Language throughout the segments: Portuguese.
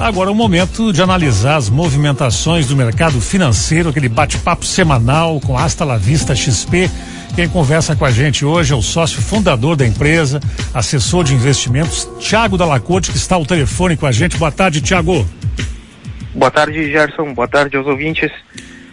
Agora é o momento de analisar as movimentações do mercado financeiro, aquele bate-papo semanal com Asta La Vista XP. Quem conversa com a gente hoje é o sócio fundador da empresa, assessor de investimentos, Tiago Dalacote, que está ao telefone com a gente. Boa tarde, Tiago. Boa tarde, Gerson. Boa tarde aos ouvintes.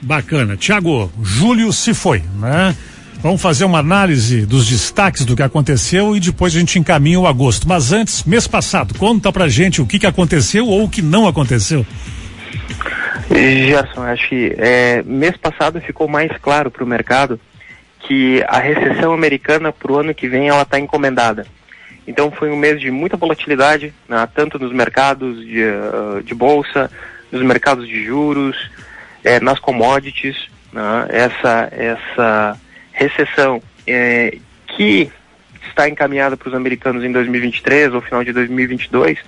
Bacana. Tiago, julho se foi, né? Vamos fazer uma análise dos destaques do que aconteceu e depois a gente encaminha o agosto. Mas antes, mês passado, conta pra gente o que, que aconteceu ou o que não aconteceu. Gerson, acho que é, mês passado ficou mais claro para o mercado que a recessão americana para o ano que vem ela está encomendada. Então foi um mês de muita volatilidade, né, tanto nos mercados de, uh, de, bolsa, nos mercados de juros, é, nas commodities. Né, essa, essa recessão é, que está encaminhada para os americanos em 2023 ou final de 2022,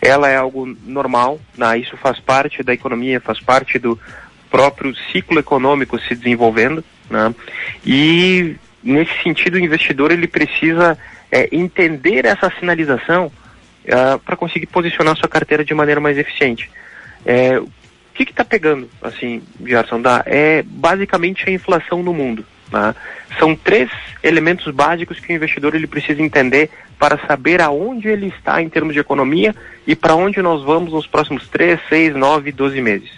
ela é algo normal, né? isso faz parte da economia, faz parte do próprio ciclo econômico se desenvolvendo, né? e nesse sentido o investidor ele precisa é, entender essa sinalização uh, para conseguir posicionar sua carteira de maneira mais eficiente. É, o que está pegando, assim, Gerson? Dá? É basicamente a inflação no mundo. Né? São três elementos básicos que o investidor ele precisa entender para saber aonde ele está em termos de economia e para onde nós vamos nos próximos 3, 6, 9, 12 meses.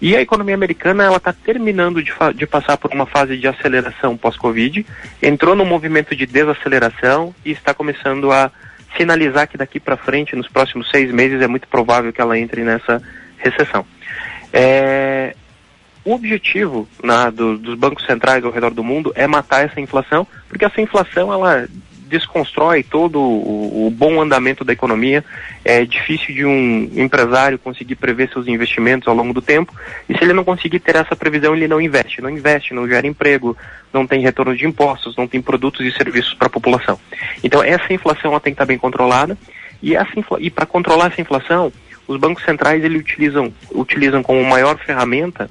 E a economia americana ela está terminando de, de, passar por uma fase de aceleração pós-Covid, entrou num movimento de desaceleração e está começando a sinalizar que daqui para frente, nos próximos seis meses, é muito provável que ela entre nessa recessão. É, o objetivo né, do, dos bancos centrais ao redor do mundo é matar essa inflação, porque essa inflação ela desconstrói todo o, o, bom andamento da economia. É difícil de um empresário conseguir prever seus investimentos ao longo do tempo. E se ele não conseguir ter essa previsão, ele não investe. Não investe, não gera emprego, não tem retorno de impostos, não tem produtos e serviços para a população. Então essa inflação ela tem que estar bem controlada. E, e para controlar essa inflação, os bancos centrais eles utilizam, utilizam como maior ferramenta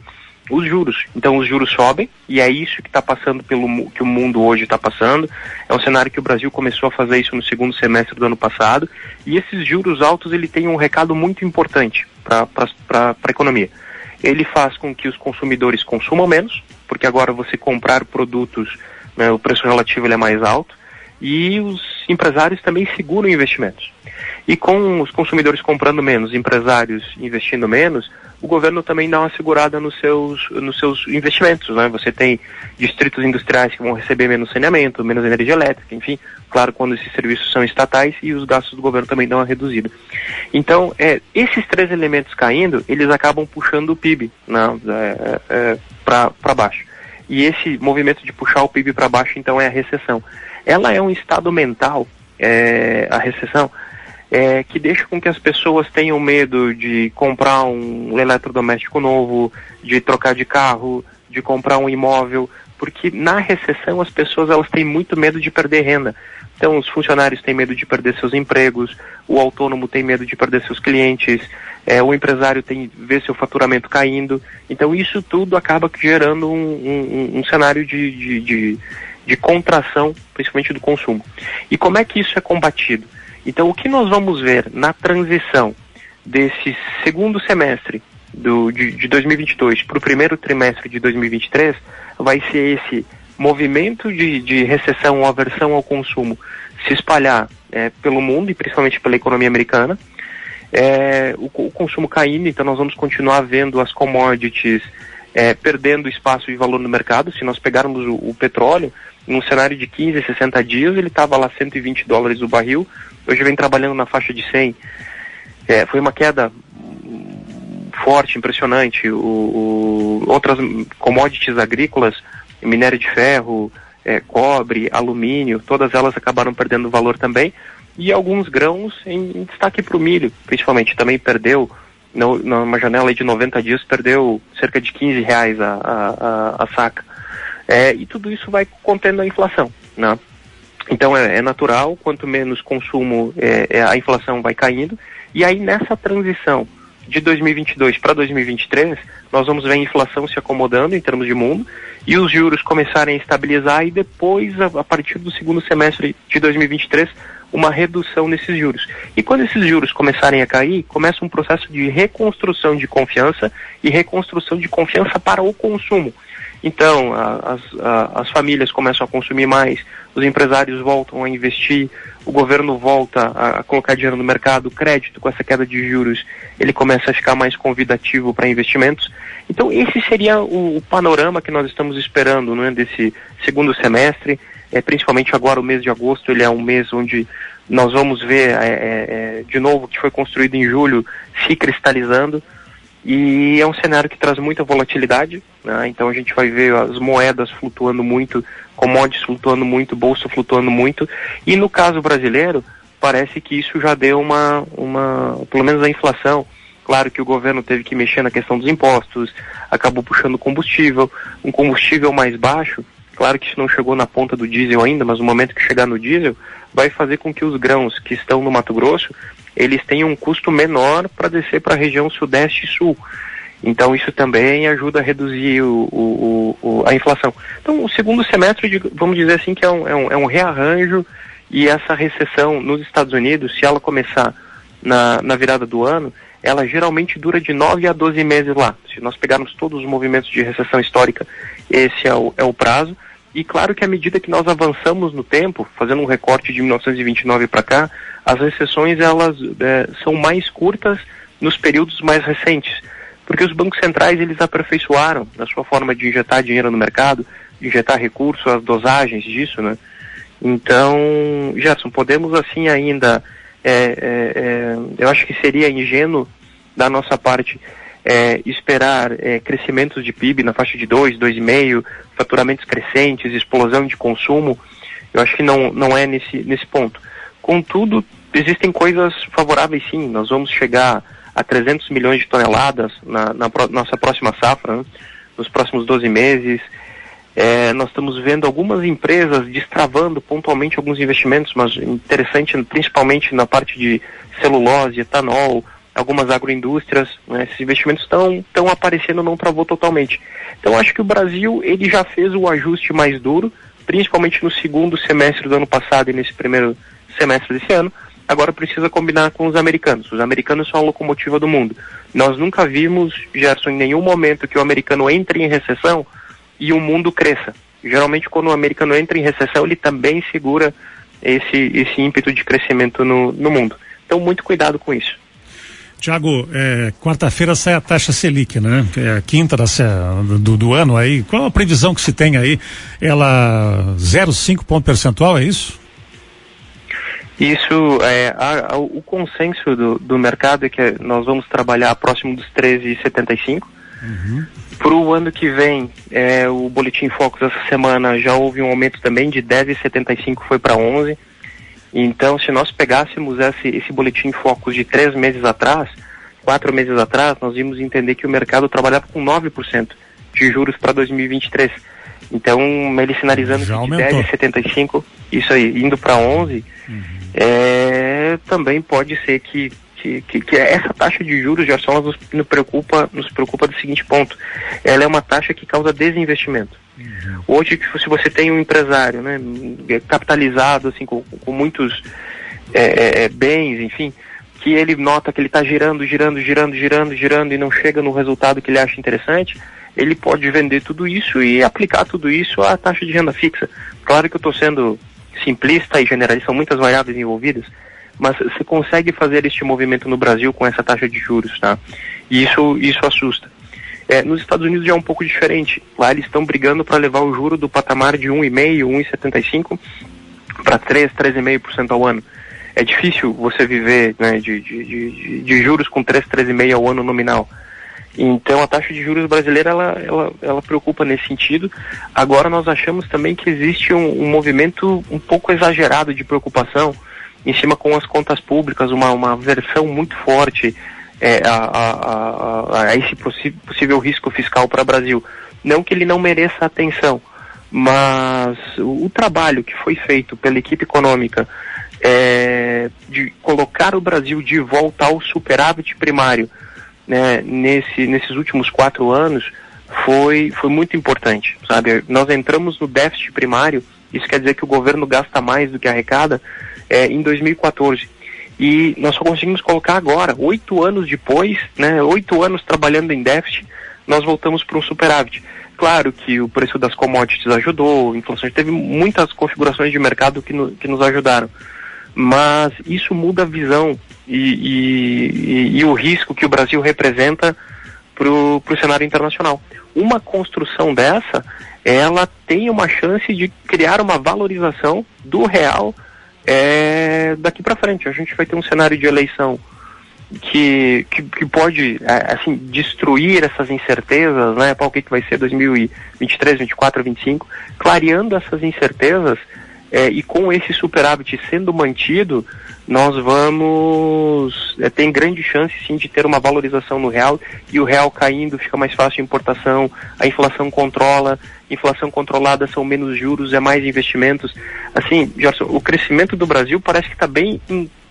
os juros. Então os juros sobem e é isso que está passando pelo que o mundo hoje está passando. É um cenário que o Brasil começou a fazer isso no segundo semestre do ano passado e esses juros altos ele tem um recado muito importante para a economia. Ele faz com que os consumidores consumam menos, porque agora você comprar produtos, né, o preço relativo ele é mais alto e os empresários também seguram investimentos. E com os consumidores comprando menos, empresários investindo menos, o governo também dá uma segurada nos seus, nos seus investimentos. Né? Você tem distritos industriais que vão receber menos saneamento, menos energia elétrica, enfim, claro, quando esses serviços são estatais e os gastos do governo também dão uma reduzida. Então, é, esses três elementos caindo, eles acabam puxando o PIB né, é, é, para baixo. E esse movimento de puxar o PIB para baixo, então, é a recessão. Ela é um estado mental, é, a recessão, é, que deixa com que as pessoas tenham medo de comprar um eletrodoméstico novo, de trocar de carro, de comprar um imóvel, porque na recessão as pessoas elas têm muito medo de perder renda. Então os funcionários têm medo de perder seus empregos, o autônomo tem medo de perder seus clientes, é, o empresário tem ver seu faturamento caindo. Então isso tudo acaba gerando um, um, um cenário de, de, de, de contração, principalmente do consumo. E como é que isso é combatido? Então, o que nós vamos ver na transição desse segundo semestre do, de, de 2022 para o primeiro trimestre de 2023 vai ser esse movimento de, de recessão ou aversão ao consumo se espalhar é, pelo mundo e principalmente pela economia americana. É, o, o, consumo caindo, então nós vamos continuar vendo as commodities é, perdendo espaço de valor no mercado. Se nós pegarmos o, o petróleo, num cenário de 15, 60 dias, ele estava lá 120 dólares o barril, hoje vem trabalhando na faixa de 100. É, foi uma queda forte, impressionante. O, o, outras commodities agrícolas, minério de ferro, é, cobre, alumínio, todas elas acabaram perdendo valor também. E alguns grãos em, em destaque para o milho, principalmente, também perdeu, no, numa janela de 90 dias, perdeu cerca de 15 reais a, a, a, a saca. É, e tudo isso vai contendo a inflação. Né? Então é, é natural, quanto menos consumo, é, é, a inflação vai caindo. E aí nessa transição de 2022 para 2023, nós vamos ver a inflação se acomodando em termos de mundo e os juros começarem a estabilizar e depois, a, a partir do segundo semestre de 2023, uma redução nesses juros. E quando esses juros começarem a cair, começa um processo de reconstrução de confiança e reconstrução de confiança para o consumo. Então, as, as famílias começam a consumir mais, os empresários voltam a investir, o governo volta a, colocar dinheiro no mercado, o crédito com essa queda de juros, ele começa a ficar mais convidativo para investimentos. Então, esse seria o, o, panorama que nós estamos esperando né, desse segundo semestre, é, principalmente agora o mês de agosto, ele é um mês onde nós vamos ver é, é, é de novo o que foi construído em julho se cristalizando. E é um cenário que traz muita volatilidade, né? então a gente vai ver as moedas flutuando muito, commodities flutuando muito, bolsa flutuando muito, e no caso brasileiro, parece que isso já deu uma, uma pelo menos a inflação, claro que o governo teve que mexer na questão dos impostos, acabou puxando combustível, um combustível mais baixo, claro que isso não chegou na ponta do diesel ainda, mas no momento que chegar no diesel, vai fazer com que os grãos que estão no Mato Grosso eles têm um custo menor para descer para a região sudeste e sul. Então isso também ajuda a reduzir o, o, o, a inflação. Então o segundo semestre, vamos dizer assim, que é um, é um, é um rearranjo e essa recessão nos Estados Unidos, se ela começar na, na virada do ano, ela geralmente dura de 9 a 12 meses lá. Se nós pegarmos todos os movimentos de recessão histórica, esse é o, é o prazo. E claro que à medida que nós avançamos no tempo, fazendo um recorte de 1929 para cá, as recessões elas é, são mais curtas nos períodos mais recentes, porque os bancos centrais eles aperfeiçoaram na sua forma de injetar dinheiro no mercado, injetar recursos, as dosagens disso, né? Então, Gerson, podemos assim ainda, é, é, é eu acho que seria ingênuo da nossa parte é, esperar é, crescimentos de PIB na faixa de 2, 2,5, faturamentos crescentes, explosão de consumo, eu acho que não, não é nesse, nesse ponto. Contudo, existem coisas favoráveis sim, nós vamos chegar a 300 milhões de toneladas na, na pro, nossa próxima safra, né? nos próximos 12 meses. É, nós estamos vendo algumas empresas destravando pontualmente alguns investimentos, mas interessante principalmente na parte de celulose, etanol, algumas agroindústrias, né, esses investimentos estão aparecendo, não travou totalmente. Então acho que o Brasil ele já fez o ajuste mais duro, principalmente no segundo semestre do ano passado e nesse primeiro semestre desse ano. Agora precisa combinar com os americanos. Os americanos são a locomotiva do mundo. Nós nunca vimos, Gerson, em nenhum momento que o americano entre em recessão e o mundo cresça. Geralmente quando o americano entra em recessão, ele também segura esse, esse ímpeto de crescimento no, no mundo. Então muito cuidado com isso. Tiago, é, quarta-feira sai a taxa Selic, né? É a quinta da, do, do, ano aí. Qual a previsão que se tem aí? Ela 0,5 ponto percentual, é isso? Isso, é, a, a, o consenso do, do mercado é que nós vamos trabalhar próximo dos 13,75. Uhum. Para o ano que vem, é, o Boletim Focus essa semana já houve um aumento também de 10,75 foi para 11. Então, se nós pegássemos esse, esse boletim focus de três meses atrás, quatro meses atrás, nós íamos entender que o mercado trabalhava com 9% de juros para 2023. Então, ele sinalizando Já que de 10,75, isso aí, indo para 11, uhum. é, também pode ser que, que, que, que, essa taxa de juros já só nos, nos, preocupa, nos preocupa do seguinte ponto. Ela é uma taxa que causa desinvestimento. Uhum. Hoje, se você tem um empresário né, capitalizado, assim, com, com muitos é, é, é, bens, enfim, que ele nota que ele está girando, girando, girando, girando, girando e não chega no resultado que ele acha interessante, ele pode vender tudo isso e aplicar tudo isso à taxa de renda fixa. Claro que eu estou sendo simplista e generalista, são muitas variáveis envolvidas, mas você consegue fazer este movimento no Brasil com essa taxa de juros, tá? E isso, isso assusta. É, nos Estados Unidos já é um pouco diferente. Lá eles estão brigando para levar o juro do patamar de 1,5%, 1,75% para 3%, 3,5% ao ano. É difícil você viver né, de, de, de, de, juros com 3, 3,5% ao ano nominal. Então a taxa de juros brasileira ela, ela, ela preocupa nesse sentido. Agora nós achamos também que existe um, um movimento um pouco exagerado de preocupação em cima com as contas públicas, uma, uma versão muito forte é, a, a, a, a, esse possível risco fiscal para o Brasil. Não que ele não mereça atenção, mas o, o trabalho que foi feito pela equipe econômica é, de colocar o Brasil de volta ao superávit primário né, nesse, nesses últimos quatro anos foi, foi muito importante, sabe? Nós entramos no déficit primário, isso quer dizer que o governo gasta mais do que arrecada, é, em 2014. E nós só conseguimos colocar agora, oito anos depois, né, oito anos trabalhando em déficit, nós voltamos para um superávit. Claro que o preço das commodities ajudou, inflação teve muitas configurações de mercado que, no, que nos ajudaram. Mas isso muda a visão e, e, e, e o risco que o Brasil representa para o cenário internacional. Uma construção dessa, ela tem uma chance de criar uma valorização do real é, daqui para frente. A gente vai ter um cenário de eleição que, que, que, pode é, assim destruir essas incertezas, né, para o que, que vai ser 2023, 24, 25, clareando essas incertezas é, e com esse superávit sendo mantido, nós vamos é, tem grande chance sim de ter uma valorização no real e o real caindo fica mais fácil a importação, a inflação controla, inflação controlada são menos juros, é mais investimentos. Assim, Gerson, o crescimento do Brasil parece que está bem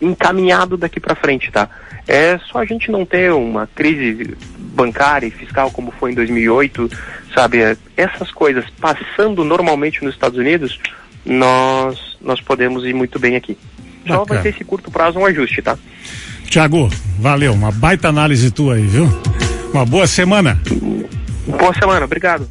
encaminhado daqui para frente, tá? É só a gente não ter uma crise bancária e fiscal como foi em 2008, sabe? Essas coisas passando normalmente nos Estados Unidos, nós nós podemos ir muito bem aqui. Só vai ser esse curto prazo um ajuste, tá? Tiago, valeu, uma baita análise tua aí, viu? Uma boa semana. Boa semana, obrigado.